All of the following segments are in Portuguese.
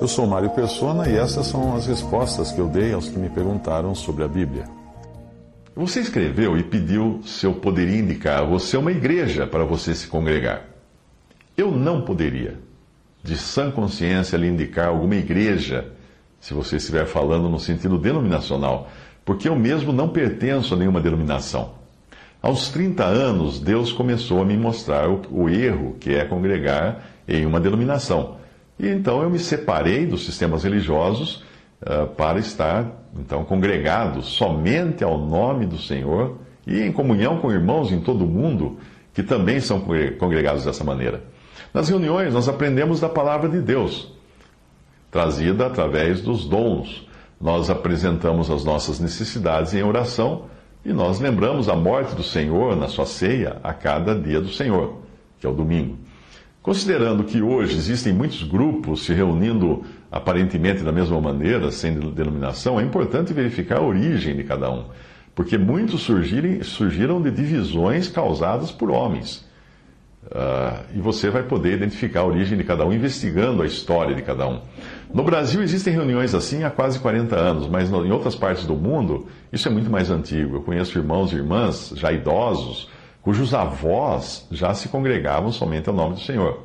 Eu sou Mário Persona e essas são as respostas que eu dei aos que me perguntaram sobre a Bíblia. Você escreveu e pediu se eu poderia indicar a você uma igreja para você se congregar. Eu não poderia, de sã consciência, lhe indicar alguma igreja, se você estiver falando no sentido denominacional, porque eu mesmo não pertenço a nenhuma denominação. Aos 30 anos, Deus começou a me mostrar o, o erro que é congregar em uma denominação. E então eu me separei dos sistemas religiosos uh, para estar, então, congregado somente ao nome do Senhor e em comunhão com irmãos em todo o mundo que também são congregados dessa maneira. Nas reuniões, nós aprendemos da palavra de Deus, trazida através dos dons. Nós apresentamos as nossas necessidades em oração e nós lembramos a morte do Senhor na sua ceia a cada dia do Senhor, que é o domingo. Considerando que hoje existem muitos grupos se reunindo aparentemente da mesma maneira, sem denominação, é importante verificar a origem de cada um, porque muitos surgiram de divisões causadas por homens. Uh, e você vai poder identificar a origem de cada um investigando a história de cada um. No Brasil existem reuniões assim há quase 40 anos, mas em outras partes do mundo isso é muito mais antigo. Eu conheço irmãos e irmãs já idosos cujos avós já se congregavam somente ao nome do Senhor.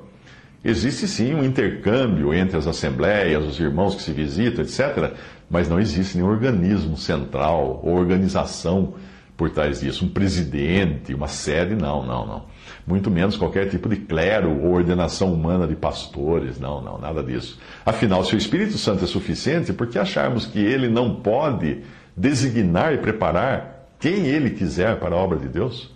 Existe sim um intercâmbio entre as assembleias, os irmãos que se visitam, etc., mas não existe nenhum organismo central ou organização por trás disso, um presidente, uma sede, não, não, não. Muito menos qualquer tipo de clero ou ordenação humana de pastores, não, não, nada disso. Afinal, se o Espírito Santo é suficiente, por que acharmos que ele não pode designar e preparar quem ele quiser para a obra de Deus?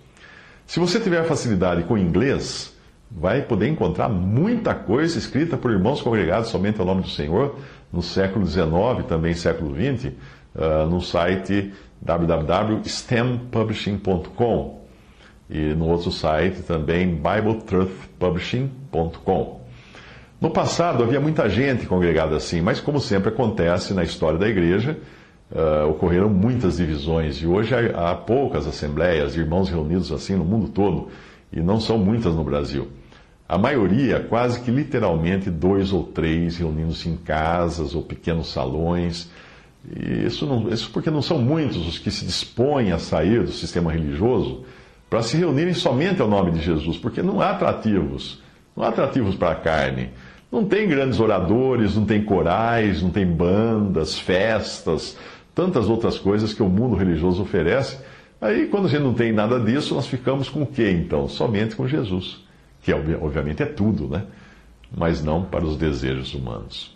Se você tiver facilidade com inglês, vai poder encontrar muita coisa escrita por irmãos congregados somente ao nome do Senhor, no século XIX, também século XX, uh, no site www.stempublishing.com e no outro site também bibletruthpublishing.com. No passado havia muita gente congregada assim, mas como sempre acontece na história da igreja, uh, ocorreram muitas divisões e hoje há, há poucas assembleias, irmãos reunidos assim no mundo todo, e não são muitas no Brasil. A maioria, quase que literalmente, dois ou três reunindo-se em casas ou pequenos salões. E isso, não, isso porque não são muitos os que se dispõem a sair do sistema religioso para se reunirem somente ao nome de Jesus, porque não há atrativos, não há atrativos para a carne. Não tem grandes oradores, não tem corais, não tem bandas, festas, tantas outras coisas que o mundo religioso oferece. Aí, quando a gente não tem nada disso, nós ficamos com o que então? Somente com Jesus, que obviamente é tudo, né? Mas não para os desejos humanos.